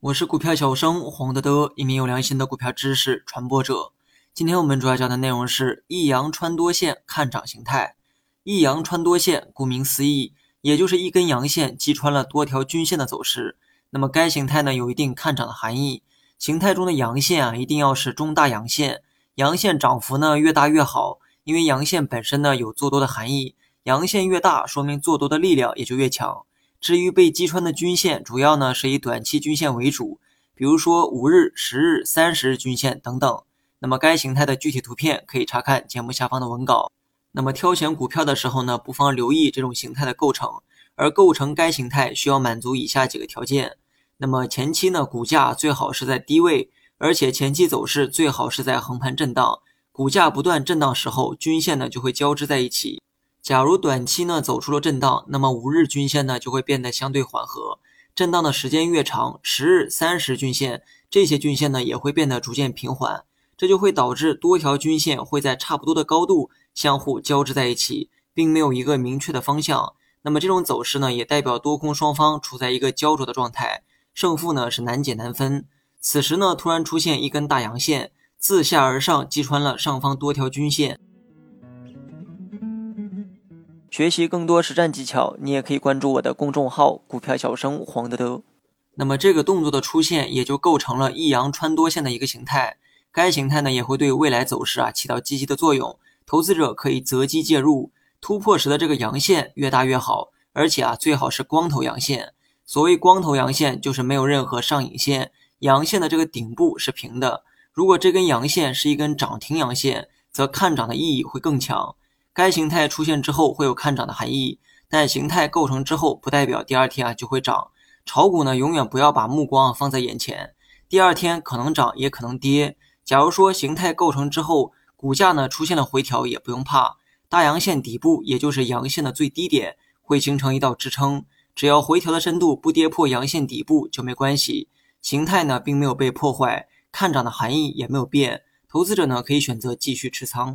我是股票小生黄德德，一名有良心的股票知识传播者。今天我们主要讲的内容是一阳穿多线看涨形态。一阳穿多线，顾名思义，也就是一根阳线击穿了多条均线的走势。那么该形态呢，有一定看涨的含义。形态中的阳线啊，一定要是中大阳线，阳线涨幅呢越大越好，因为阳线本身呢有做多的含义，阳线越大，说明做多的力量也就越强。至于被击穿的均线，主要呢是以短期均线为主，比如说五日、十日、三十日均线等等。那么该形态的具体图片可以查看节目下方的文稿。那么挑选股票的时候呢，不妨留意这种形态的构成，而构成该形态需要满足以下几个条件。那么前期呢，股价最好是在低位，而且前期走势最好是在横盘震荡，股价不断震荡时候，均线呢就会交织在一起。假如短期呢走出了震荡，那么五日均线呢就会变得相对缓和，震荡的时间越长，十日、三十均线这些均线呢也会变得逐渐平缓，这就会导致多条均线会在差不多的高度。相互交织在一起，并没有一个明确的方向。那么这种走势呢，也代表多空双方处在一个焦灼的状态，胜负呢是难解难分。此时呢，突然出现一根大阳线，自下而上击穿了上方多条均线。学习更多实战技巧，你也可以关注我的公众号“股票小生黄德德”。那么这个动作的出现，也就构成了一阳穿多线的一个形态。该形态呢，也会对未来走势啊起到积极的作用。投资者可以择机介入，突破时的这个阳线越大越好，而且啊最好是光头阳线。所谓光头阳线，就是没有任何上影线，阳线的这个顶部是平的。如果这根阳线是一根涨停阳线，则看涨的意义会更强。该形态出现之后会有看涨的含义，但形态构成之后不代表第二天啊就会涨。炒股呢，永远不要把目光放在眼前，第二天可能涨也可能跌。假如说形态构成之后，股价呢出现了回调，也不用怕，大阳线底部也就是阳线的最低点会形成一道支撑，只要回调的深度不跌破阳线底部就没关系。形态呢并没有被破坏，看涨的含义也没有变，投资者呢可以选择继续持仓。